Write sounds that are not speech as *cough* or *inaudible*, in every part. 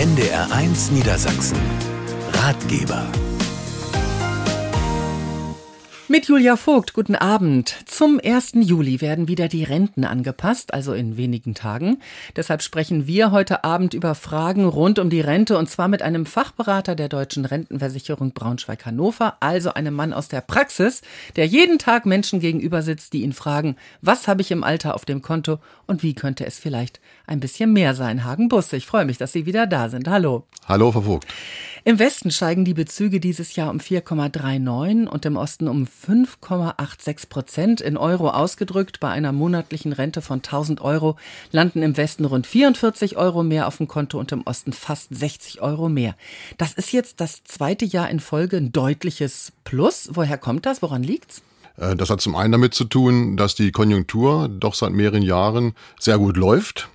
NDR1 Niedersachsen. Ratgeber. Mit Julia Vogt, guten Abend. Zum 1. Juli werden wieder die Renten angepasst, also in wenigen Tagen. Deshalb sprechen wir heute Abend über Fragen rund um die Rente und zwar mit einem Fachberater der Deutschen Rentenversicherung Braunschweig-Hannover, also einem Mann aus der Praxis, der jeden Tag Menschen gegenüber sitzt, die ihn fragen, was habe ich im Alter auf dem Konto und wie könnte es vielleicht ein bisschen mehr sein. Hagen Busse, ich freue mich, dass Sie wieder da sind. Hallo. Hallo, Frau Vogt. Im Westen steigen die Bezüge dieses Jahr um 4,39 und im Osten um 5,86 Prozent. In Euro ausgedrückt, bei einer monatlichen Rente von 1000 Euro landen im Westen rund 44 Euro mehr auf dem Konto und im Osten fast 60 Euro mehr. Das ist jetzt das zweite Jahr in Folge ein deutliches Plus. Woher kommt das? Woran liegt's? Äh, das hat zum einen damit zu tun, dass die Konjunktur doch seit mehreren Jahren sehr gut läuft.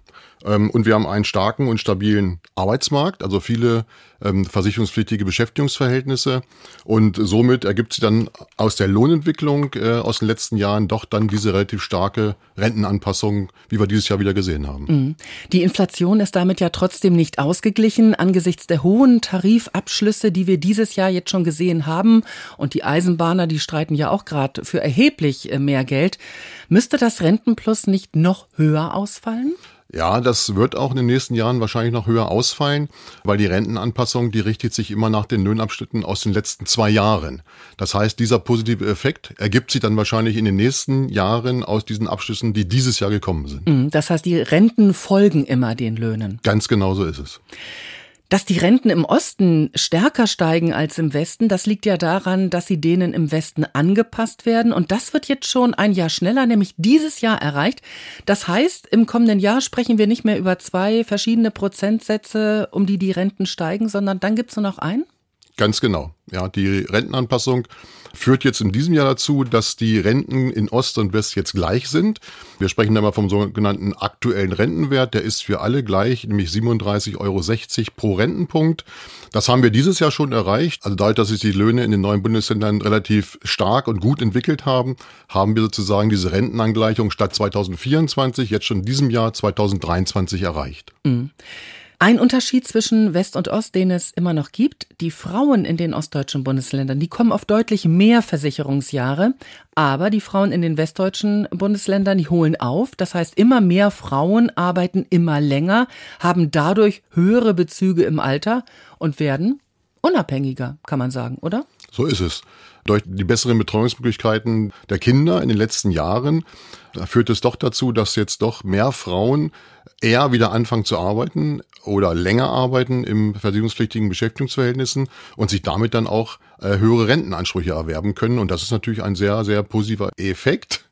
Ähm, und wir haben einen starken und stabilen Arbeitsmarkt, also viele ähm, versicherungspflichtige Beschäftigungsverhältnisse. Und somit ergibt sich dann aus der Lohnentwicklung äh, aus den letzten Jahren doch dann diese relativ starke Rentenanpassung, wie wir dieses Jahr wieder gesehen haben. Mhm. Die Inflation ist damit ja trotzdem nicht ausgeglichen angesichts der hohen Tarifabschlüsse, die wir dieses Jahr jetzt schon gesehen haben. Und die Eisenbahner, die streiten ja auch gerade für erheblich äh, mehr Geld. Müsste das Rentenplus nicht noch höher ausfallen? Ja, das wird auch in den nächsten Jahren wahrscheinlich noch höher ausfallen, weil die Rentenanpassung, die richtet sich immer nach den Löhnabschnitten aus den letzten zwei Jahren. Das heißt, dieser positive Effekt ergibt sich dann wahrscheinlich in den nächsten Jahren aus diesen Abschlüssen, die dieses Jahr gekommen sind. Mhm, das heißt, die Renten folgen immer den Löhnen. Ganz genau so ist es. Dass die Renten im Osten stärker steigen als im Westen, das liegt ja daran, dass sie denen im Westen angepasst werden. Und das wird jetzt schon ein Jahr schneller, nämlich dieses Jahr erreicht. Das heißt, im kommenden Jahr sprechen wir nicht mehr über zwei verschiedene Prozentsätze, um die die Renten steigen, sondern dann gibt es nur noch einen? Ganz genau. Ja, die Rentenanpassung führt jetzt in diesem Jahr dazu, dass die Renten in Ost und West jetzt gleich sind. Wir sprechen da mal vom sogenannten aktuellen Rentenwert. Der ist für alle gleich, nämlich 37,60 Euro pro Rentenpunkt. Das haben wir dieses Jahr schon erreicht. Also dadurch, dass sich die Löhne in den neuen Bundesländern relativ stark und gut entwickelt haben, haben wir sozusagen diese Rentenangleichung statt 2024 jetzt schon in diesem Jahr 2023 erreicht. Mhm. Ein Unterschied zwischen West und Ost, den es immer noch gibt, die Frauen in den ostdeutschen Bundesländern, die kommen auf deutlich mehr Versicherungsjahre, aber die Frauen in den westdeutschen Bundesländern, die holen auf. Das heißt, immer mehr Frauen arbeiten immer länger, haben dadurch höhere Bezüge im Alter und werden unabhängiger, kann man sagen, oder? So ist es. Durch die besseren Betreuungsmöglichkeiten der Kinder in den letzten Jahren führt es doch dazu, dass jetzt doch mehr Frauen eher wieder anfangen zu arbeiten oder länger arbeiten im versicherungspflichtigen Beschäftigungsverhältnissen und sich damit dann auch äh, höhere Rentenansprüche erwerben können. Und das ist natürlich ein sehr, sehr positiver Effekt.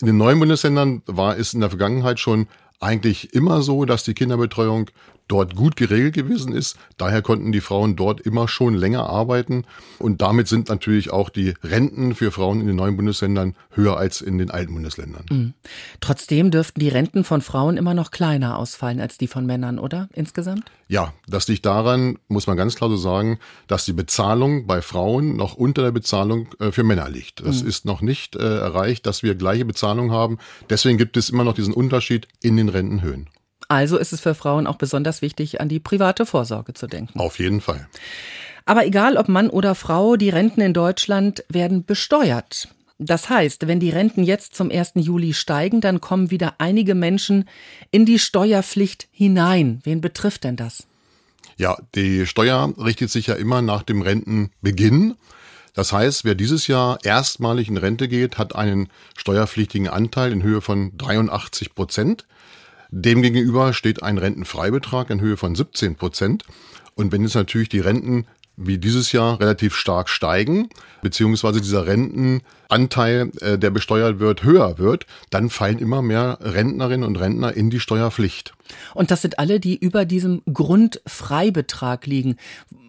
In den neuen Bundesländern war es in der Vergangenheit schon eigentlich immer so, dass die Kinderbetreuung dort gut geregelt gewesen ist. Daher konnten die Frauen dort immer schon länger arbeiten und damit sind natürlich auch die Renten für Frauen in den neuen Bundesländern höher als in den alten Bundesländern. Mhm. Trotzdem dürften die Renten von Frauen immer noch kleiner ausfallen als die von Männern, oder insgesamt? Ja, das liegt daran, muss man ganz klar so sagen, dass die Bezahlung bei Frauen noch unter der Bezahlung äh, für Männer liegt. Das mhm. ist noch nicht äh, erreicht, dass wir gleiche Bezahlung haben. Deswegen gibt es immer noch diesen Unterschied in den Rentenhöhen. Also ist es für Frauen auch besonders wichtig, an die private Vorsorge zu denken. Auf jeden Fall. Aber egal ob Mann oder Frau, die Renten in Deutschland werden besteuert. Das heißt, wenn die Renten jetzt zum 1. Juli steigen, dann kommen wieder einige Menschen in die Steuerpflicht hinein. Wen betrifft denn das? Ja, die Steuer richtet sich ja immer nach dem Rentenbeginn. Das heißt, wer dieses Jahr erstmalig in Rente geht, hat einen steuerpflichtigen Anteil in Höhe von 83 Prozent. Demgegenüber steht ein Rentenfreibetrag in Höhe von 17 Prozent. Und wenn jetzt natürlich die Renten wie dieses Jahr relativ stark steigen, beziehungsweise dieser Rentenanteil, äh, der besteuert wird, höher wird, dann fallen immer mehr Rentnerinnen und Rentner in die Steuerpflicht. Und das sind alle, die über diesem Grundfreibetrag liegen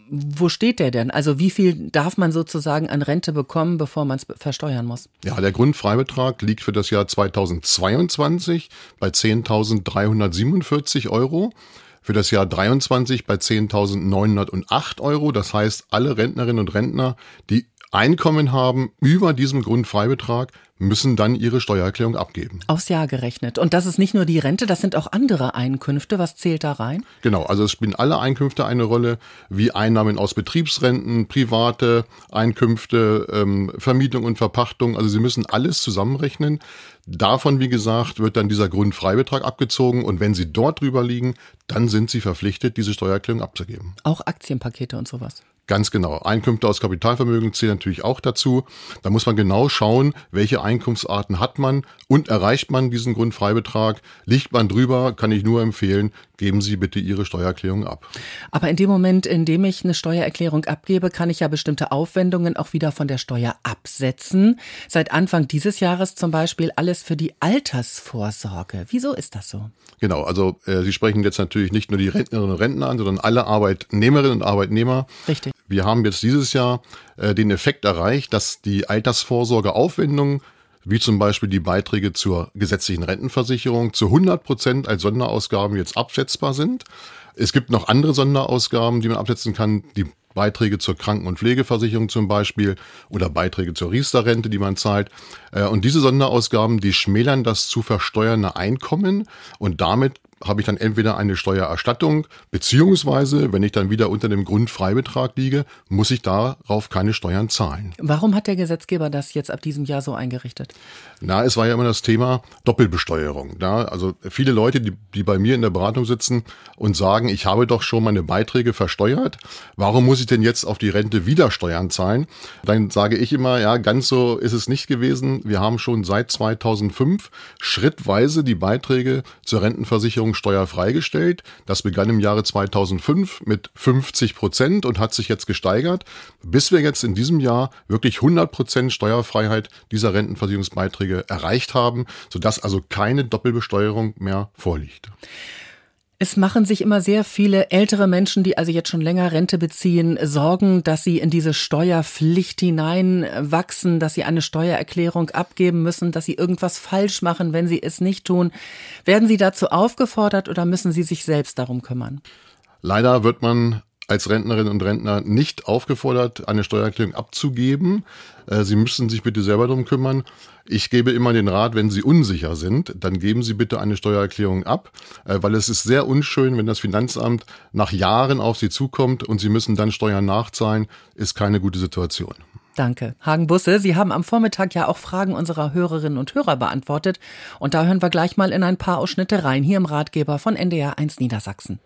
wo steht der denn? Also wie viel darf man sozusagen an Rente bekommen, bevor man es versteuern muss? Ja, der Grundfreibetrag liegt für das Jahr 2022 bei 10.347 Euro. Für das Jahr 23 bei 10.908 Euro. Das heißt, alle Rentnerinnen und Rentner, die Einkommen haben über diesem Grundfreibetrag, müssen dann ihre Steuererklärung abgeben. Aufs Jahr gerechnet. Und das ist nicht nur die Rente, das sind auch andere Einkünfte. Was zählt da rein? Genau, also es spielen alle Einkünfte eine Rolle, wie Einnahmen aus Betriebsrenten, private Einkünfte, ähm, Vermietung und Verpachtung. Also Sie müssen alles zusammenrechnen. Davon, wie gesagt, wird dann dieser Grundfreibetrag abgezogen und wenn Sie dort drüber liegen, dann sind Sie verpflichtet, diese Steuererklärung abzugeben. Auch Aktienpakete und sowas. Ganz genau. Einkünfte aus Kapitalvermögen zählen natürlich auch dazu. Da muss man genau schauen, welche Einkunftsarten hat man und erreicht man diesen Grundfreibetrag. Liegt man drüber, kann ich nur empfehlen, geben Sie bitte Ihre Steuererklärung ab. Aber in dem Moment, in dem ich eine Steuererklärung abgebe, kann ich ja bestimmte Aufwendungen auch wieder von der Steuer absetzen. Seit Anfang dieses Jahres zum Beispiel alles für die Altersvorsorge. Wieso ist das so? Genau, also äh, Sie sprechen jetzt natürlich nicht nur die Rentnerinnen und Rentner an, sondern alle Arbeitnehmerinnen und Arbeitnehmer. Richtig. Wir haben jetzt dieses Jahr äh, den Effekt erreicht, dass die Altersvorsorgeaufwendungen wie zum Beispiel die Beiträge zur gesetzlichen Rentenversicherung zu 100 Prozent als Sonderausgaben jetzt absetzbar sind. Es gibt noch andere Sonderausgaben, die man absetzen kann. Die Beiträge zur Kranken- und Pflegeversicherung zum Beispiel oder Beiträge zur Riester-Rente, die man zahlt. Äh, und diese Sonderausgaben, die schmälern das zu versteuernde Einkommen und damit habe ich dann entweder eine Steuererstattung, beziehungsweise, wenn ich dann wieder unter dem Grundfreibetrag liege, muss ich darauf keine Steuern zahlen. Warum hat der Gesetzgeber das jetzt ab diesem Jahr so eingerichtet? Na, es war ja immer das Thema Doppelbesteuerung. Ja, also viele Leute, die, die bei mir in der Beratung sitzen und sagen, ich habe doch schon meine Beiträge versteuert, warum muss ich denn jetzt auf die Rente wieder Steuern zahlen? Dann sage ich immer, ja, ganz so ist es nicht gewesen. Wir haben schon seit 2005 schrittweise die Beiträge zur Rentenversicherung steuerfrei gestellt. Das begann im Jahre 2005 mit 50 Prozent und hat sich jetzt gesteigert, bis wir jetzt in diesem Jahr wirklich 100 Prozent Steuerfreiheit dieser Rentenversicherungsbeiträge erreicht haben, sodass also keine Doppelbesteuerung mehr vorliegt. Es machen sich immer sehr viele ältere Menschen, die also jetzt schon länger Rente beziehen, Sorgen, dass sie in diese Steuerpflicht hineinwachsen, dass sie eine Steuererklärung abgeben müssen, dass sie irgendwas falsch machen, wenn sie es nicht tun. Werden Sie dazu aufgefordert oder müssen Sie sich selbst darum kümmern? Leider wird man als Rentnerinnen und Rentner nicht aufgefordert, eine Steuererklärung abzugeben. Äh, sie müssen sich bitte selber darum kümmern. Ich gebe immer den Rat, wenn Sie unsicher sind, dann geben Sie bitte eine Steuererklärung ab, äh, weil es ist sehr unschön, wenn das Finanzamt nach Jahren auf Sie zukommt und Sie müssen dann Steuern nachzahlen, ist keine gute Situation. Danke. Hagen Busse, Sie haben am Vormittag ja auch Fragen unserer Hörerinnen und Hörer beantwortet. Und da hören wir gleich mal in ein paar Ausschnitte rein, hier im Ratgeber von NDR 1 Niedersachsen.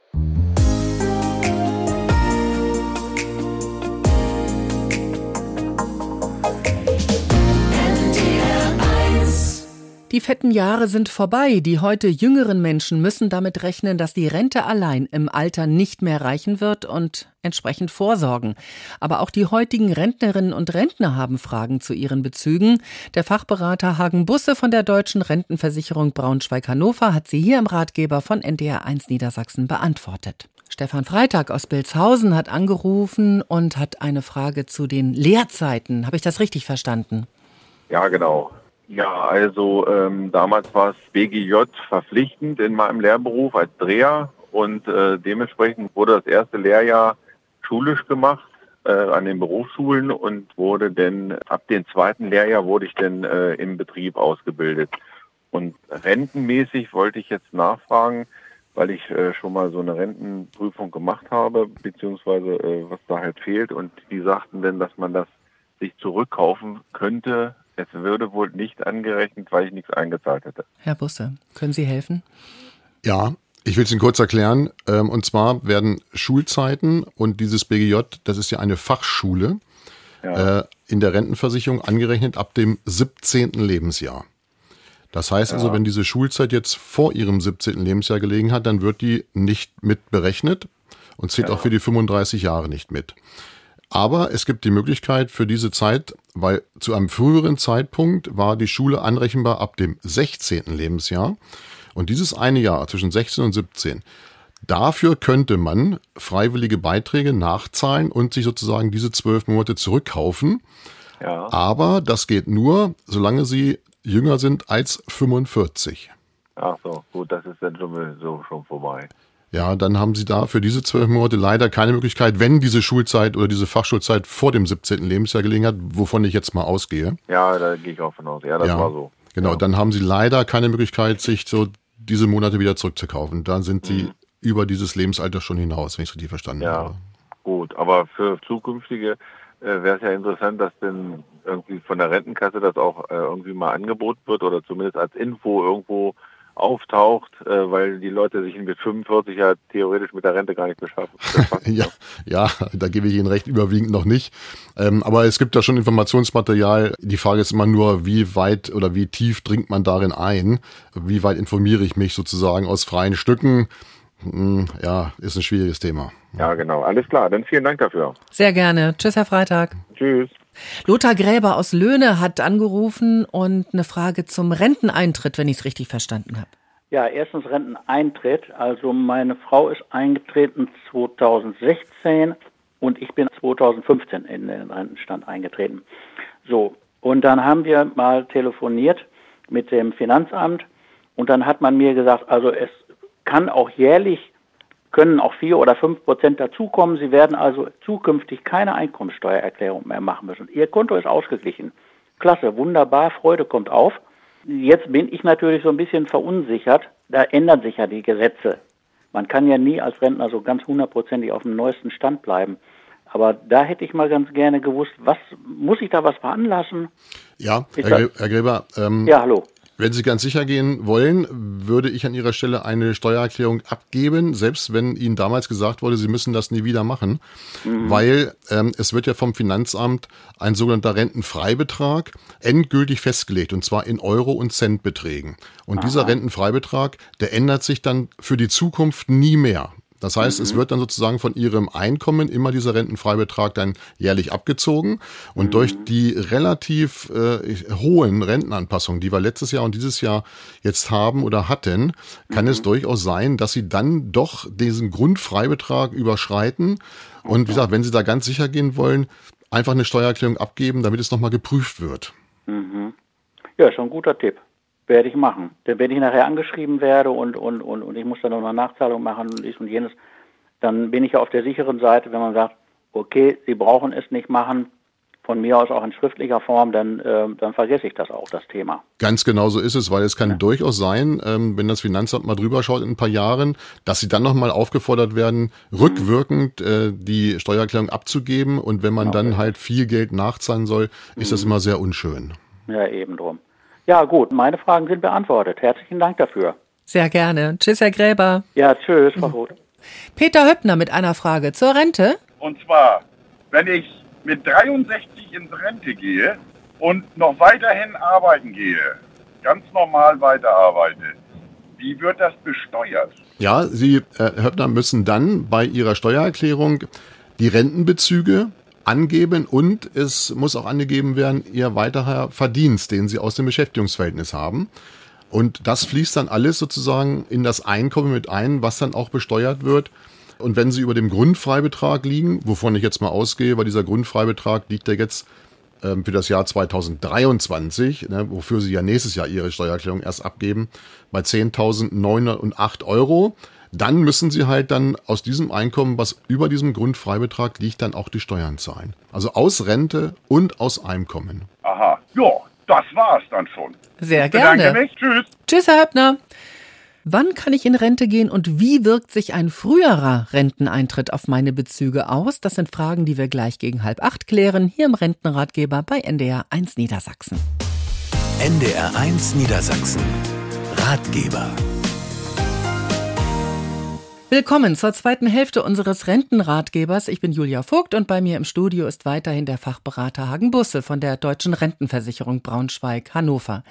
Die fetten Jahre sind vorbei. Die heute jüngeren Menschen müssen damit rechnen, dass die Rente allein im Alter nicht mehr reichen wird und entsprechend vorsorgen. Aber auch die heutigen Rentnerinnen und Rentner haben Fragen zu ihren Bezügen. Der Fachberater Hagen Busse von der Deutschen Rentenversicherung Braunschweig-Hannover hat sie hier im Ratgeber von NDR1 Niedersachsen beantwortet. Stefan Freitag aus Bilshausen hat angerufen und hat eine Frage zu den Lehrzeiten. Habe ich das richtig verstanden? Ja, genau. Ja, also ähm, damals war es BGJ verpflichtend in meinem Lehrberuf als Dreher und äh, dementsprechend wurde das erste Lehrjahr schulisch gemacht äh, an den Berufsschulen und wurde denn ab dem zweiten Lehrjahr wurde ich dann äh, im Betrieb ausgebildet. Und rentenmäßig wollte ich jetzt nachfragen, weil ich äh, schon mal so eine Rentenprüfung gemacht habe, beziehungsweise äh, was da halt fehlt. Und die sagten dann, dass man das sich zurückkaufen könnte es würde wohl nicht angerechnet, weil ich nichts eingezahlt hätte. Herr Busse, können Sie helfen? Ja, ich will es Ihnen kurz erklären. Ähm, und zwar werden Schulzeiten und dieses BGJ, das ist ja eine Fachschule, ja. Äh, in der Rentenversicherung angerechnet ab dem 17. Lebensjahr. Das heißt also, ja. wenn diese Schulzeit jetzt vor Ihrem 17. Lebensjahr gelegen hat, dann wird die nicht mit berechnet und zählt ja. auch für die 35 Jahre nicht mit. Aber es gibt die Möglichkeit für diese Zeit, weil zu einem früheren Zeitpunkt war die Schule anrechenbar ab dem 16. Lebensjahr. Und dieses eine Jahr zwischen 16 und 17, dafür könnte man freiwillige Beiträge nachzahlen und sich sozusagen diese zwölf Monate zurückkaufen. Ja. Aber das geht nur, solange sie jünger sind als 45. Ach so, gut, das ist dann schon, so schon vorbei. Ja, dann haben Sie da für diese zwölf Monate leider keine Möglichkeit, wenn diese Schulzeit oder diese Fachschulzeit vor dem 17. Lebensjahr gelegen hat, wovon ich jetzt mal ausgehe. Ja, da gehe ich auch von aus. Ja, das Ja. war so. Genau, Ja. dann haben Sie leider keine Möglichkeit, sich so diese Monate wieder zurückzukaufen. Dann sind Sie Mhm. über dieses Lebensalter schon hinaus, wenn ich es richtig verstanden Ja, habe. gut. Aber für zukünftige äh, wäre es ja interessant, dass denn irgendwie von der Rentenkasse das auch äh, irgendwie mal angeboten wird oder zumindest als Info irgendwo auftaucht, äh, weil die Leute sich mit 45 ja theoretisch mit der Rente gar nicht beschaffen. *laughs* Ja, ja, da gebe ich Ihnen recht, überwiegend noch nicht. Ähm, aber es gibt da schon Informationsmaterial. Die Frage ist immer nur, wie weit oder wie tief dringt man darin ein? Wie weit informiere ich mich sozusagen aus freien Stücken? Hm, Ja, ist ein schwieriges Thema. ja, genau. Alles klar. Dann vielen Dank dafür. Sehr gerne. Tschüss, Herr Freitag. Tschüss. Lothar Gräber aus Löhne hat angerufen und eine Frage zum Renteneintritt, wenn ich es richtig verstanden habe. Ja, erstens Renteneintritt. Also meine Frau ist eingetreten 2016 und ich bin 2015 in den Rentenstand eingetreten. So, und dann haben wir mal telefoniert mit dem Finanzamt und dann hat man mir gesagt, also es kann auch jährlich, können auch vier oder fünf Prozent dazukommen. Sie werden also zukünftig keine Einkommensteuererklärung mehr machen müssen. Ihr Konto ist ausgeglichen. Klasse, wunderbar, Freude kommt auf. Jetzt bin ich natürlich so ein bisschen verunsichert. Da ändern sich ja die Gesetze. Man kann ja nie als Rentner so ganz hundertprozentig auf dem neuesten Stand bleiben. Aber da hätte ich mal ganz gerne gewusst, was muss ich da was veranlassen? Ja, Herr Gräber, ähm, Ja, hallo. Wenn Sie ganz sicher gehen wollen, würde ich an Ihrer Stelle eine Steuererklärung abgeben, selbst wenn Ihnen damals gesagt wurde, Sie müssen das nie wieder machen, weil ähm, es wird ja vom Finanzamt ein sogenannter Rentenfreibetrag endgültig festgelegt, und zwar in Euro- und Centbeträgen. Und dieser Rentenfreibetrag, der ändert sich dann für die Zukunft nie mehr. Das heißt, es wird dann sozusagen von Ihrem Einkommen immer dieser Rentenfreibetrag dann jährlich abgezogen. Und durch die relativ äh, hohen Rentenanpassungen, die wir letztes Jahr und dieses Jahr jetzt haben oder hatten, kann es durchaus sein, dass Sie dann doch diesen Grundfreibetrag überschreiten. Und wie gesagt, wenn Sie da ganz sicher gehen wollen, einfach eine Steuererklärung abgeben, damit es nochmal geprüft wird. Ja, schon ein guter Tipp. Werde ich machen. Denn wenn ich nachher angeschrieben werde und, und, und, und ich muss dann noch eine Nachzahlung machen und dies und jenes, dann bin ich ja auf der sicheren Seite, wenn man sagt, okay, Sie brauchen es nicht machen, von mir aus auch in schriftlicher Form, dann, äh, dann vergesse ich das auch, das Thema. Ganz genau so ist es, weil es kann durchaus sein, ähm, wenn das Finanzamt mal drüber schaut in ein paar Jahren, dass sie dann nochmal aufgefordert werden, rückwirkend äh, die Steuererklärung abzugeben. Und wenn man dann halt viel Geld nachzahlen soll, ist das immer sehr unschön. Ja, eben drum. Ja, gut, meine Fragen sind beantwortet. Herzlichen Dank dafür. Sehr gerne. Tschüss, Herr Gräber. Ja, tschüss, Frau Roth. Peter Höppner mit einer Frage zur Rente. Und zwar, wenn ich mit 63 in Rente gehe und noch weiterhin arbeiten gehe, ganz normal weiterarbeite, wie wird das besteuert? Ja, Sie, äh, Herr Höppner, müssen dann bei Ihrer Steuererklärung die Rentenbezüge angeben und es muss auch angegeben werden, Ihr weiterer Verdienst, den Sie aus dem Beschäftigungsverhältnis haben. Und das fließt dann alles sozusagen in das Einkommen mit ein, was dann auch besteuert wird. Und wenn Sie über dem Grundfreibetrag liegen, wovon ich jetzt mal ausgehe, weil dieser Grundfreibetrag liegt ja jetzt ähm, für das Jahr 2023, ne, wofür Sie ja nächstes Jahr Ihre Steuererklärung erst abgeben, bei 10.908 Euro, dann müssen Sie halt dann aus diesem Einkommen, was über diesem Grundfreibetrag liegt, dann auch die Steuern zahlen. Also aus Rente und aus Einkommen. Aha, ja, das war's dann schon. Sehr Ich bedanke gerne. mich, tschüss. Tschüss, Herr Höppner. Wann kann ich in Rente gehen und wie wirkt sich ein früherer Renteneintritt auf meine Bezüge aus? Das sind Fragen, die wir gleich gegen halb acht klären, hier im Rentenratgeber bei NDR 1 Niedersachsen. NDR 1 Niedersachsen. Ratgeber. Willkommen zur zweiten Hälfte unseres Rentenratgebers. Ich bin Julia Vogt und bei mir im Studio ist weiterhin der Fachberater Hagen Busse von der Deutschen Rentenversicherung Braunschweig-Hannover.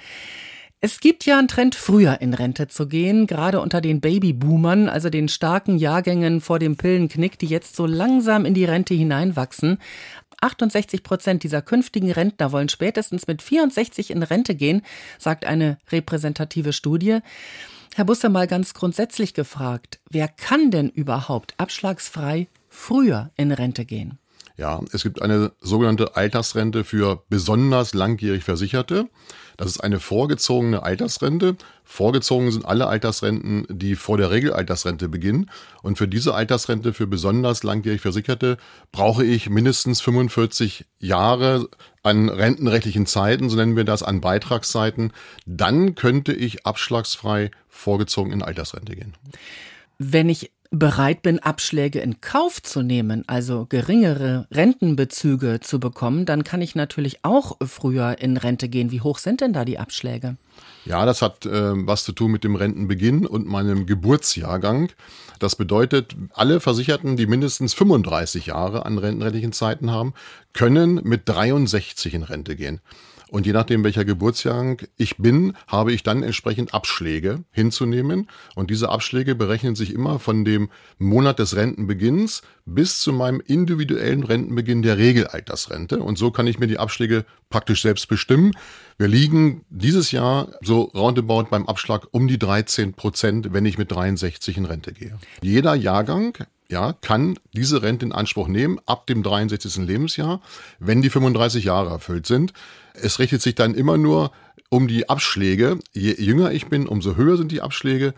Es gibt ja einen Trend, früher in Rente zu gehen, gerade unter den Babyboomern, also den starken Jahrgängen vor dem Pillenknick, die jetzt so langsam in die Rente hineinwachsen. 68 Prozent dieser künftigen Rentner wollen spätestens mit 64 in Rente gehen, sagt eine repräsentative Studie. Herr Busse, mal ganz grundsätzlich gefragt, wer kann denn überhaupt abschlagsfrei früher in Rente gehen? Ja, es gibt eine sogenannte Altersrente für besonders langjährig Versicherte. Das ist eine vorgezogene Altersrente. Vorgezogen sind alle Altersrenten, die vor der Regelaltersrente beginnen. Und für diese Altersrente für besonders langjährig Versicherte brauche ich mindestens 45 Jahre an rentenrechtlichen Zeiten, so nennen wir das, an Beitragszeiten. Dann könnte ich abschlagsfrei vorgezogen in Altersrente gehen. Wenn ich bereit bin, Abschläge in Kauf zu nehmen, also geringere Rentenbezüge zu bekommen, dann kann ich natürlich auch früher in Rente gehen. Wie hoch sind denn da die Abschläge? Ja, das hat äh, was zu tun mit dem Rentenbeginn und meinem Geburtsjahrgang. Das bedeutet, alle Versicherten, die mindestens 35 Jahre an rentenrechtlichen Zeiten haben, können mit 63 in Rente gehen. Und je nachdem, welcher Geburtsjahrgang ich bin, habe ich dann entsprechend Abschläge hinzunehmen. Und diese Abschläge berechnen sich immer von dem Monat des Rentenbeginns bis zu meinem individuellen Rentenbeginn der Regelaltersrente. Und so kann ich mir die Abschläge praktisch selbst bestimmen. Wir liegen dieses Jahr so roundabout beim Abschlag um die 13 Prozent, wenn ich mit 63 in Rente gehe. Jeder Jahrgang ja, kann diese Rente in Anspruch nehmen ab dem 63. Lebensjahr, wenn die 35 Jahre erfüllt sind. Es richtet sich dann immer nur um die Abschläge. Je jünger ich bin, umso höher sind die Abschläge.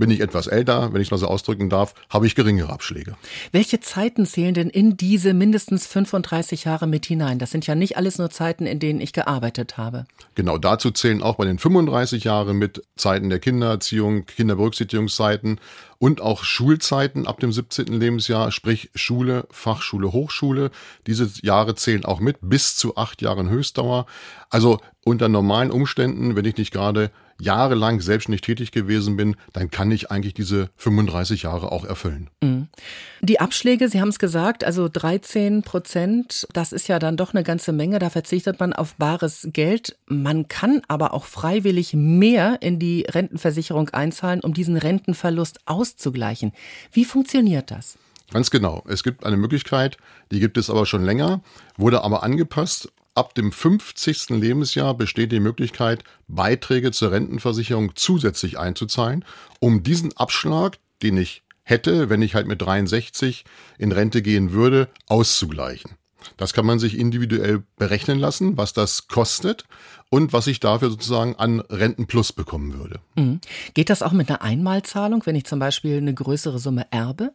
Bin ich etwas älter, wenn ich es mal so ausdrücken darf, habe ich geringere Abschläge. Welche Zeiten zählen denn in diese mindestens 35 Jahre mit hinein? Das sind ja nicht alles nur Zeiten, in denen ich gearbeitet habe. Genau, dazu zählen auch bei den 35 Jahren mit Zeiten der Kindererziehung, Kinderberücksichtigungszeiten und auch Schulzeiten ab dem 17. Lebensjahr, sprich Schule, Fachschule, Hochschule. Diese Jahre zählen auch mit bis zu acht Jahren Höchstdauer. Also unter normalen Umständen, wenn ich nicht gerade jahrelang selbstständig tätig gewesen bin, dann kann ich eigentlich diese 35 Jahre auch erfüllen. Mhm. Die Abschläge, Sie haben es gesagt, also 13 Prozent, das ist ja dann doch eine ganze Menge. Da verzichtet man auf bares Geld. Man kann aber auch freiwillig mehr in die Rentenversicherung einzahlen, um diesen Rentenverlust auszugleichen. Wie funktioniert das? Ganz genau. Es gibt eine Möglichkeit, die gibt es aber schon länger, wurde aber angepasst Ab dem 50. Lebensjahr besteht die Möglichkeit, Beiträge zur Rentenversicherung zusätzlich einzuzahlen, um diesen Abschlag, den ich hätte, wenn ich halt mit 63 in Rente gehen würde, auszugleichen. Das kann man sich individuell berechnen lassen, was das kostet und was ich dafür sozusagen an Rentenplus bekommen würde. Mhm. Geht das auch mit einer Einmalzahlung, wenn ich zum Beispiel eine größere Summe erbe?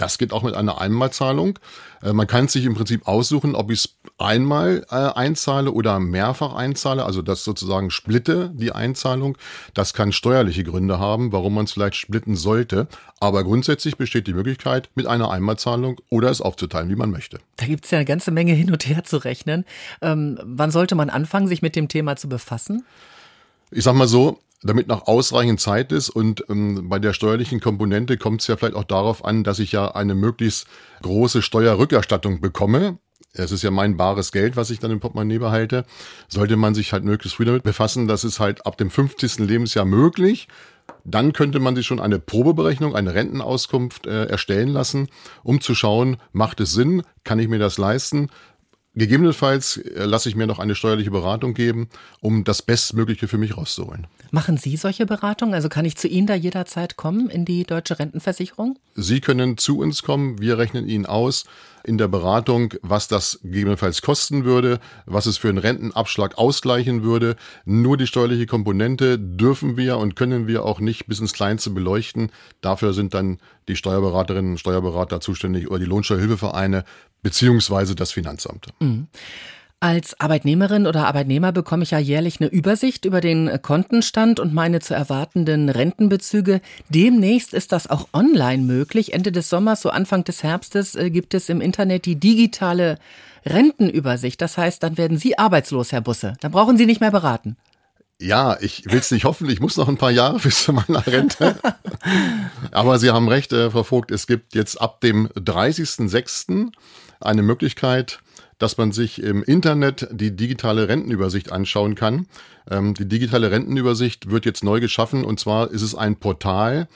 Das geht auch mit einer Einmalzahlung. Äh, man kann sich im Prinzip aussuchen, ob ich es einmal äh, einzahle oder mehrfach einzahle, also das sozusagen splitte die Einzahlung. Das kann steuerliche Gründe haben, warum man es vielleicht splitten sollte. Aber grundsätzlich besteht die Möglichkeit, mit einer Einmalzahlung oder es aufzuteilen, wie man möchte. Da gibt es ja eine ganze Menge hin und her zu rechnen. Ähm, wann sollte man anfangen, sich mit dem Thema zu befassen? Ich sag mal so, damit noch ausreichend Zeit ist. Und ähm, bei der steuerlichen Komponente kommt es ja vielleicht auch darauf an, dass ich ja eine möglichst große Steuerrückerstattung bekomme. Es ist ja mein bares Geld, was ich dann im Portemonnaie behalte. Sollte man sich halt möglichst früh damit befassen, das ist halt ab dem 50. Lebensjahr möglich. Dann könnte man sich schon eine Probeberechnung, eine Rentenauskunft äh, erstellen lassen, um zu schauen, macht es Sinn, kann ich mir das leisten, Gegebenenfalls äh, lasse ich mir noch eine steuerliche Beratung geben, um das Bestmögliche für mich rauszuholen. Machen Sie solche Beratungen? Also kann ich zu Ihnen da jederzeit kommen in die deutsche Rentenversicherung? Sie können zu uns kommen. Wir rechnen Ihnen aus in der Beratung, was das gegebenenfalls kosten würde, was es für einen Rentenabschlag ausgleichen würde. Nur die steuerliche Komponente dürfen wir und können wir auch nicht bis ins Kleinste beleuchten. Dafür sind dann die Steuerberaterinnen und Steuerberater zuständig oder die Lohnsteuerhilfevereine beziehungsweise das Finanzamt. Mhm. Als Arbeitnehmerin oder Arbeitnehmer bekomme ich ja jährlich eine Übersicht über den Kontenstand und meine zu erwartenden Rentenbezüge. Demnächst ist das auch online möglich. Ende des Sommers, so Anfang des Herbstes, äh, gibt es im Internet die digitale Rentenübersicht. Das heißt, dann werden Sie arbeitslos, Herr Busse. Dann brauchen Sie nicht mehr beraten. Ja, ich will es nicht hoffen. Ich muss noch ein paar Jahre *laughs* bis zu meiner Rente. Aber Sie haben recht, äh, Frau Vogt. Es gibt jetzt ab dem 30.06. eine Möglichkeit, dass man sich im Internet die digitale Rentenübersicht anschauen kann. Ähm, die digitale Rentenübersicht wird jetzt neu geschaffen und zwar ist es ein Portal,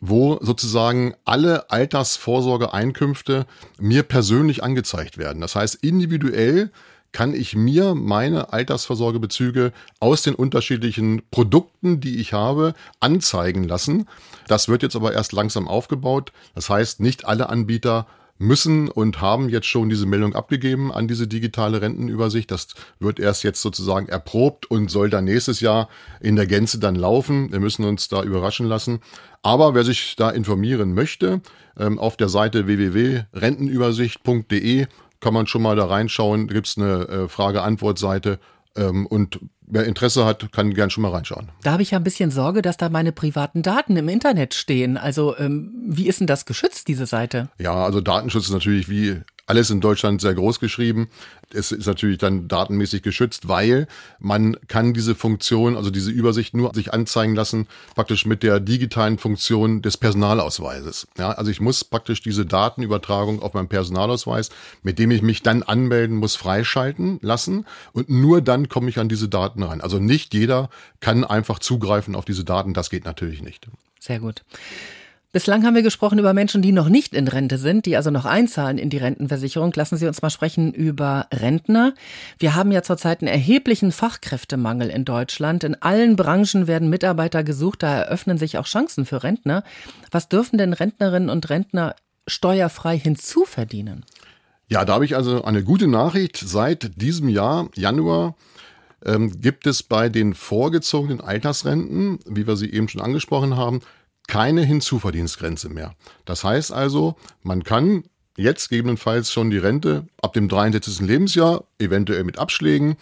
wo sozusagen alle Altersvorsorgeeinkünfte mir persönlich angezeigt werden. Das heißt, individuell kann ich mir meine Altersvorsorgebezüge aus den unterschiedlichen Produkten, die ich habe, anzeigen lassen. Das wird jetzt aber erst langsam aufgebaut. Das heißt, nicht alle Anbieter müssen und haben jetzt schon diese Meldung abgegeben an diese digitale Rentenübersicht. Das wird erst jetzt sozusagen erprobt und soll dann nächstes Jahr in der Gänze dann laufen. Wir müssen uns da überraschen lassen. Aber wer sich da informieren möchte, ähm, auf der Seite www.rentenübersicht.de kann man schon mal da reinschauen. Da gibt es eine äh, Frage-Antwort-Seite ähm, und wer Interesse hat, kann gern schon mal reinschauen. Da habe ich ja ein bisschen Sorge, dass da meine privaten Daten im Internet stehen. Also ähm, wie ist denn das geschützt, diese Seite? Ja, also Datenschutz ist natürlich wie alles in Deutschland sehr groß geschrieben. Es ist natürlich dann datenmäßig geschützt, weil man kann diese Funktion, also diese Übersicht nur sich anzeigen lassen, praktisch mit der digitalen Funktion des Personalausweises. Ja, also ich muss praktisch diese Datenübertragung auf meinem Personalausweis, mit dem ich mich dann anmelden muss, freischalten lassen und nur dann komme ich an diese Daten rein. Also nicht jeder kann einfach zugreifen auf diese Daten, das geht natürlich nicht. Sehr gut. Bislang haben wir gesprochen über Menschen, die noch nicht in Rente sind, die also noch einzahlen in die Rentenversicherung. Lassen Sie uns mal sprechen über Rentner. Wir haben ja zurzeit einen erheblichen Fachkräftemangel in Deutschland. In allen Branchen werden Mitarbeiter gesucht, da eröffnen sich auch Chancen für Rentner. Was dürfen denn Rentnerinnen und Rentner steuerfrei hinzuverdienen? Ja, da habe ich also eine gute Nachricht. Seit diesem Jahr, Januar, ähm, gibt es bei den vorgezogenen Altersrenten, wie wir sie eben schon angesprochen haben, keine Hinzuverdienstgrenze mehr. Das heißt also, man kann jetzt gegebenenfalls schon die Rente ab dem 63. Lebensjahr, eventuell mit Abschlägen,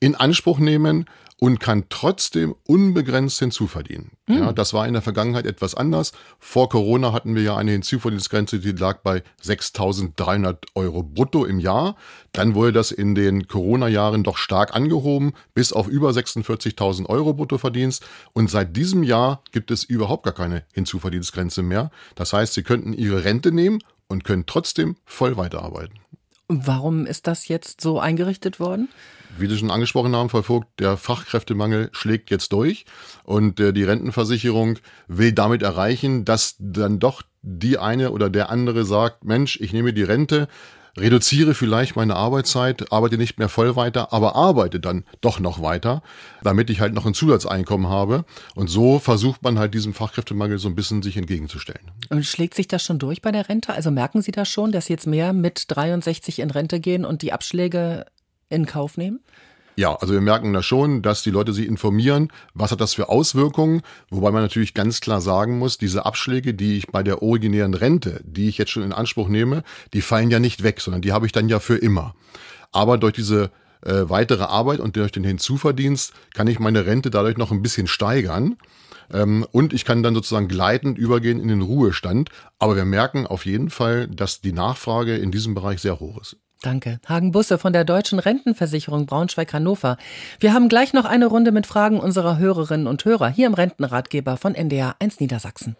in Anspruch nehmen und kann trotzdem unbegrenzt hinzuverdienen. Mhm. Ja, das war in der Vergangenheit etwas anders. Vor Corona hatten wir ja eine Hinzuverdienstgrenze, die lag bei 6.300 Euro brutto im Jahr. Dann wurde das in den Corona-Jahren doch stark angehoben, bis auf über 46.000 Euro Bruttoverdienst. Und seit diesem Jahr gibt es überhaupt gar keine Hinzuverdienstgrenze mehr. Das heißt, Sie könnten Ihre Rente nehmen und können trotzdem voll weiterarbeiten. Warum ist das jetzt so eingerichtet worden? Wie Sie schon angesprochen haben, Frau Vogt, der Fachkräftemangel schlägt jetzt durch und äh, die Rentenversicherung will damit erreichen, dass dann doch die eine oder der andere sagt, Mensch, ich nehme die Rente, reduziere vielleicht meine Arbeitszeit, arbeite nicht mehr voll weiter, aber arbeite dann doch noch weiter, damit ich halt noch ein Zusatzeinkommen habe. Und so versucht man halt diesem Fachkräftemangel so ein bisschen sich entgegenzustellen. Und schlägt sich das schon durch bei der Rente? Also merken Sie das schon, dass jetzt mehr mit 63 in Rente gehen und die Abschläge in Kauf nehmen? Ja, also wir merken da schon, dass die Leute sich informieren, was hat das für Auswirkungen, wobei man natürlich ganz klar sagen muss, diese Abschläge, die ich bei der originären Rente, die ich jetzt schon in Anspruch nehme, die fallen ja nicht weg, sondern die habe ich dann ja für immer. Aber durch diese äh, weitere Arbeit und durch den Hinzuverdienst kann ich meine Rente dadurch noch ein bisschen steigern. Ähm, und ich kann dann sozusagen gleitend übergehen in den Ruhestand. Aber wir merken auf jeden Fall, dass die Nachfrage in diesem Bereich sehr hoch ist. Danke. Hagen Busse von der Deutschen Rentenversicherung Braunschweig-Hannover. Wir haben gleich noch eine Runde mit Fragen unserer Hörerinnen und Hörer hier im Rentenratgeber von NDR 1 Niedersachsen.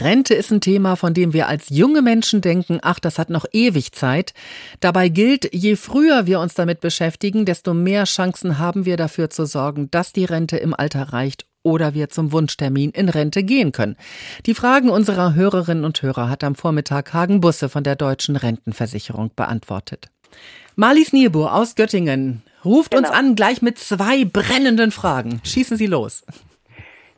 Rente ist ein Thema, von dem wir als junge Menschen denken, ach, das hat noch ewig Zeit. Dabei gilt, je früher wir uns damit beschäftigen, desto mehr Chancen haben wir dafür zu sorgen, dass die Rente im Alter reicht oder wir zum Wunschtermin in Rente gehen können. Die Fragen unserer Hörerinnen und Hörer hat am Vormittag Hagen Busse von der Deutschen Rentenversicherung beantwortet. Marlies Niebuhr aus Göttingen ruft genau. uns an gleich mit zwei brennenden Fragen. Schießen Sie los.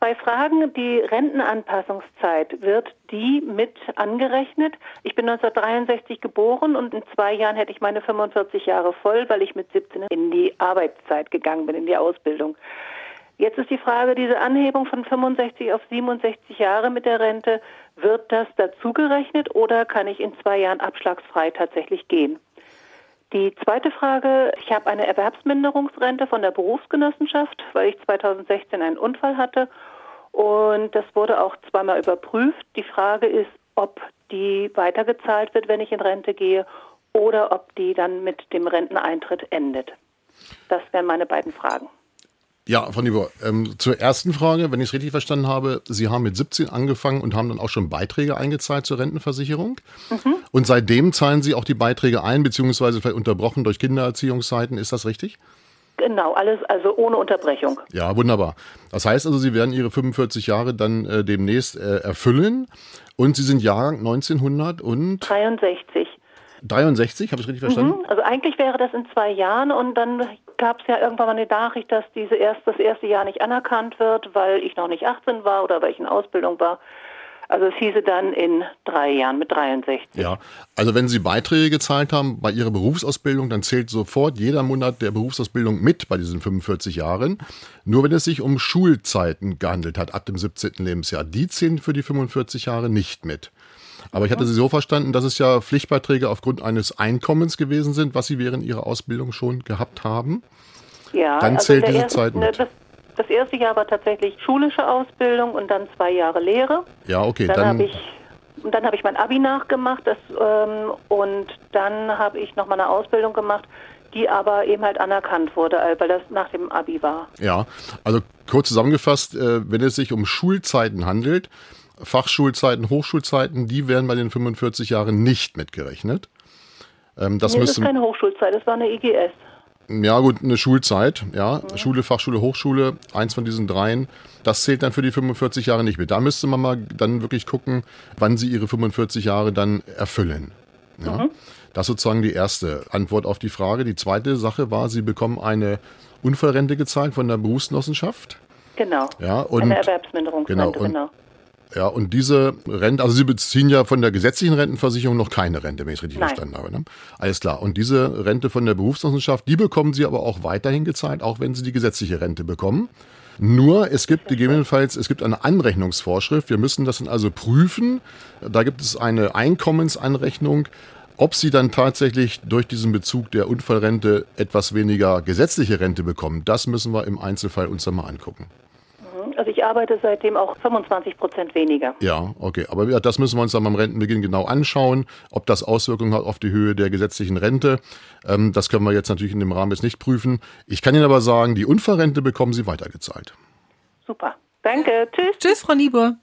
Bei Fragen, die Rentenanpassungszeit, wird die mit angerechnet? Ich bin 1963 geboren und in zwei Jahren hätte ich meine 45 Jahre voll, weil ich mit 17 in die Arbeitszeit gegangen bin, in die Ausbildung. Jetzt ist die Frage, diese Anhebung von 65 auf 67 Jahre mit der Rente, wird das dazugerechnet oder kann ich in zwei Jahren abschlagsfrei tatsächlich gehen? Die zweite Frage, ich habe eine Erwerbsminderungsrente von der Berufsgenossenschaft, weil ich 2016 einen Unfall hatte und das wurde auch zweimal überprüft. Die Frage ist, ob die weitergezahlt wird, wenn ich in Rente gehe, oder ob die dann mit dem Renteneintritt endet. Das wären meine beiden Fragen. Ja, Frau Niebuhr, ähm, zur ersten Frage, wenn ich es richtig verstanden habe, Sie haben mit 17 angefangen und haben dann auch schon Beiträge eingezahlt zur Rentenversicherung. Mhm. Und seitdem zahlen Sie auch die Beiträge ein, beziehungsweise vielleicht unterbrochen durch Kindererziehungszeiten. Ist das richtig? Genau, alles also ohne Unterbrechung. Ja, wunderbar. Das heißt also, Sie werden Ihre 45 Jahre dann äh, demnächst äh, erfüllen und Sie sind Jahrgang 1963. 63, habe ich richtig verstanden? Mhm. Also eigentlich wäre das in zwei Jahren und dann gab es ja irgendwann mal eine Nachricht, dass diese erst, das erste Jahr nicht anerkannt wird, weil ich noch nicht 18 war oder weil ich in Ausbildung war. Also es hieße dann in drei Jahren mit 63. Ja, also wenn Sie Beiträge gezahlt haben bei Ihrer Berufsausbildung, dann zählt sofort jeder Monat der Berufsausbildung mit bei diesen 45 Jahren. Nur wenn es sich um Schulzeiten gehandelt hat, ab dem 17. Lebensjahr, die zählen für die 45 Jahre nicht mit. Aber ich hatte Sie so verstanden, dass es ja Pflichtbeiträge aufgrund eines Einkommens gewesen sind, was Sie während Ihrer Ausbildung schon gehabt haben. Ja, Dann also zählt der diese erste- Zeit ne, mit. Das, das erste Jahr war tatsächlich schulische Ausbildung und dann zwei Jahre Lehre. Ja, okay, Dann, dann, habe ich und dann habe ich mein Abi nachgemacht das, ähm, und dann habe ich noch mal eine Ausbildung gemacht, die aber eben halt anerkannt wurde, äh, weil das nach dem Abi war. ja, also kurz zusammengefasst, äh, wenn es sich um Schulzeiten handelt, Fachschulzeiten, Hochschulzeiten, die werden bei den 45 Jahren nicht mitgerechnet. Ähm, das nee, das ist keine Hochschulzeit, das war eine IGS. Ja, gut, eine Schulzeit, ja. Schule, Fachschule, Hochschule, eins von diesen dreien. Das zählt dann für die 45 Jahre nicht mit. Da müsste man mal dann wirklich gucken, wann sie ihre 45 Jahre dann erfüllen. Ja. Das ist sozusagen die erste Antwort auf die Frage. Die zweite Sache war, sie bekommen eine Unfallrente gezahlt von der Berufsgenossenschaft. Genau. Ja, und, eine Erwerbsminderungsrente, genau, genau. Ja, und diese Rente, also Sie beziehen ja von der gesetzlichen Rentenversicherung noch keine Rente, wenn ich es richtig Nein. verstanden habe. Ne? Alles klar. Und diese Rente von der Berufsgenossenschaft, die bekommen Sie aber auch weiterhin gezahlt, auch wenn Sie die gesetzliche Rente bekommen. Nur, es gibt gegebenenfalls, es gibt eine Anrechnungsvorschrift. Wir müssen das dann also prüfen. Da gibt es eine Einkommensanrechnung. Ob Sie dann tatsächlich durch diesen Bezug der Unfallrente etwas weniger gesetzliche Rente bekommen, das müssen wir im Einzelfall uns dann mal angucken. Also ich arbeite seitdem auch 25 Prozent weniger. Ja, okay. Aber ja, das müssen wir uns dann beim Rentenbeginn genau anschauen, ob das Auswirkungen hat auf die Höhe der gesetzlichen Rente. Ähm, das können wir jetzt natürlich in dem Rahmen jetzt nicht prüfen. Ich kann Ihnen aber sagen, die Unfallrente bekommen Sie weitergezahlt. Super. Danke. Tschüss. Tschüss, Frau Niebuhr.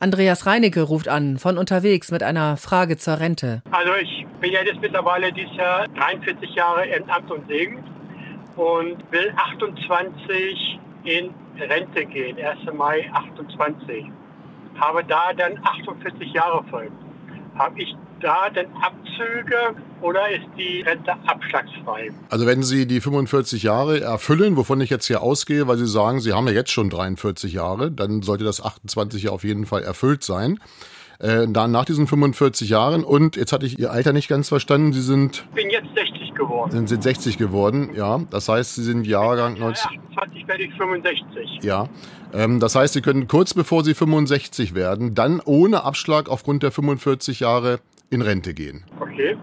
Andreas Reinecke ruft an von unterwegs mit einer Frage zur Rente. Also ich bin ja jetzt mittlerweile dieses Jahr 43 Jahre in Amt und Segen und will 28 in Rente gehen, 1. Mai 28. Habe da dann 48 Jahre voll. Habe ich da denn Abzüge oder ist die Rente abschlagsfrei? Also wenn Sie die 45 Jahre erfüllen, wovon ich jetzt hier ausgehe, weil Sie sagen, Sie haben ja jetzt schon 43 Jahre, dann sollte das 28 ja auf jeden Fall erfüllt sein. Äh, dann nach diesen 45 Jahren und jetzt hatte ich Ihr Alter nicht ganz verstanden, Sie sind, Ich bin jetzt 60 geworden. sind 60 geworden, ja. Das heißt, Sie sind Jahrgang 19... 28 werde ich 65. Ja, ähm, das heißt, Sie können kurz bevor Sie 65 werden, dann ohne Abschlag aufgrund der 45 Jahre in Rente gehen. Okay.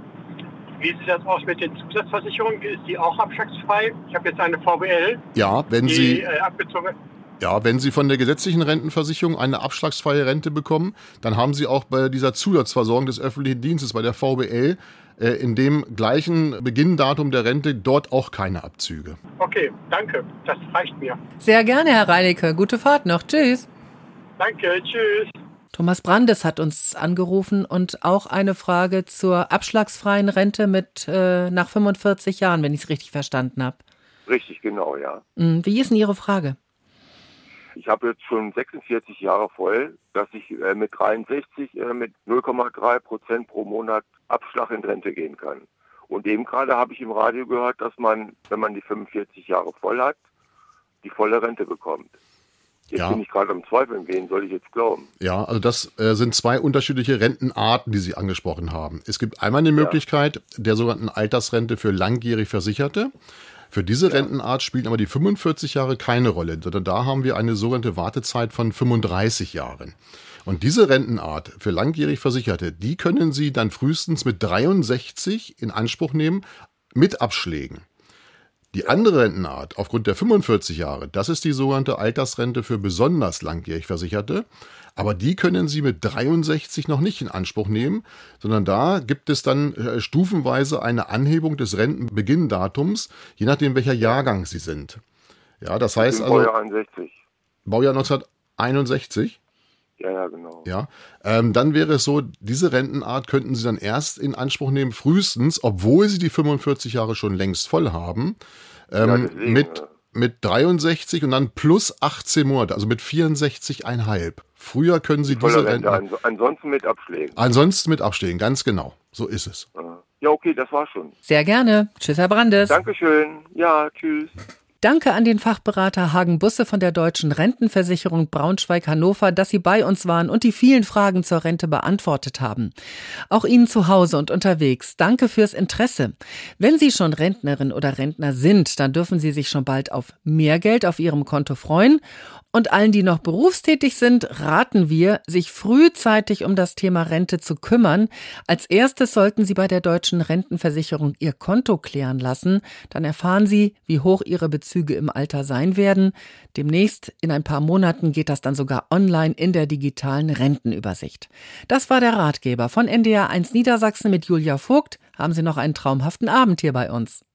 Wie sieht das aus mit den Zusatzversicherungen? Ist die auch abschlagsfrei? Ich habe jetzt eine VBL, Ja, wenn die Sie, äh, abgezogen ja, wenn Sie von der gesetzlichen Rentenversicherung eine abschlagsfreie Rente bekommen, dann haben Sie auch bei dieser Zusatzversorgung des öffentlichen Dienstes, bei der VBL, äh, in dem gleichen Beginndatum der Rente dort auch keine Abzüge. Okay, danke. Das reicht mir. Sehr gerne, Herr Reinecke. Gute Fahrt noch. Tschüss. Danke, tschüss. Thomas Brandes hat uns angerufen und auch eine Frage zur abschlagsfreien Rente mit äh, nach 45 Jahren, wenn ich es richtig verstanden habe. Richtig, genau, ja. Hm, Wie ist denn Ihre Frage? Ich habe jetzt schon 46 Jahre voll, dass ich äh, mit 63 äh, mit 0,3 Prozent pro Monat Abschlag in Rente gehen kann. Und eben gerade habe ich im Radio gehört, dass man, wenn man die 45 Jahre voll hat, die volle Rente bekommt. Jetzt Ja. bin ich gerade am Zweifeln, wen soll ich jetzt glauben? Ja, also das äh, sind zwei unterschiedliche Rentenarten, die Sie angesprochen haben. Es gibt einmal die Möglichkeit der sogenannten Altersrente für langjährig Versicherte. Für diese Rentenart spielen aber die 45 Jahre keine Rolle, sondern da haben wir eine sogenannte Wartezeit von 35 Jahren. Und diese Rentenart für langjährig Versicherte, die können Sie dann frühestens mit 63 in Anspruch nehmen mit Abschlägen. Die andere Rentenart aufgrund der 45 Jahre, das ist die sogenannte Altersrente für besonders langjährig Versicherte. Aber die können Sie mit 63 noch nicht in Anspruch nehmen, sondern da gibt es dann äh, stufenweise eine Anhebung des Rentenbeginndatums, je nachdem welcher Jahrgang Sie sind. Ja, das heißt also Baujahr 61. Baujahr 1961. Ja, ja, genau. Ja, ähm, dann wäre es so, diese Rentenart könnten Sie dann erst in Anspruch nehmen, frühestens, obwohl Sie die 45 Jahre schon längst voll haben, Ja, ähm, deswegen, mit, ja. mit 63 und dann plus 18 Monate, also mit 64,5. Früher können Sie Volle diese Rente. Renten, Ans ansonsten mit Abschlägen. ansonsten mit abstehen, ganz genau, so ist es. Ja. Ja, okay, das war schon. Sehr gerne. Tschüss, Herr Brandes. Dankeschön. Ja, tschüss. Danke an den Fachberater Hagen Busse von der Deutschen Rentenversicherung Braunschweig-Hannover, dass Sie bei uns waren und die vielen Fragen zur Rente beantwortet haben. Auch Ihnen zu Hause und unterwegs. Danke fürs Interesse. Wenn Sie schon Rentnerin oder Rentner sind, dann dürfen Sie sich schon bald auf mehr Geld auf Ihrem Konto freuen. Und allen, die noch berufstätig sind, raten wir, sich frühzeitig um das Thema Rente zu kümmern. Als erstes sollten Sie bei der deutschen Rentenversicherung Ihr Konto klären lassen. Dann erfahren Sie, wie hoch Ihre Bezüge im Alter sein werden. Demnächst, in ein paar Monaten, geht das dann sogar online in der digitalen Rentenübersicht. Das war der Ratgeber von NDR 1 Niedersachsen mit Julia Vogt. Haben Sie noch einen traumhaften Abend hier bei uns.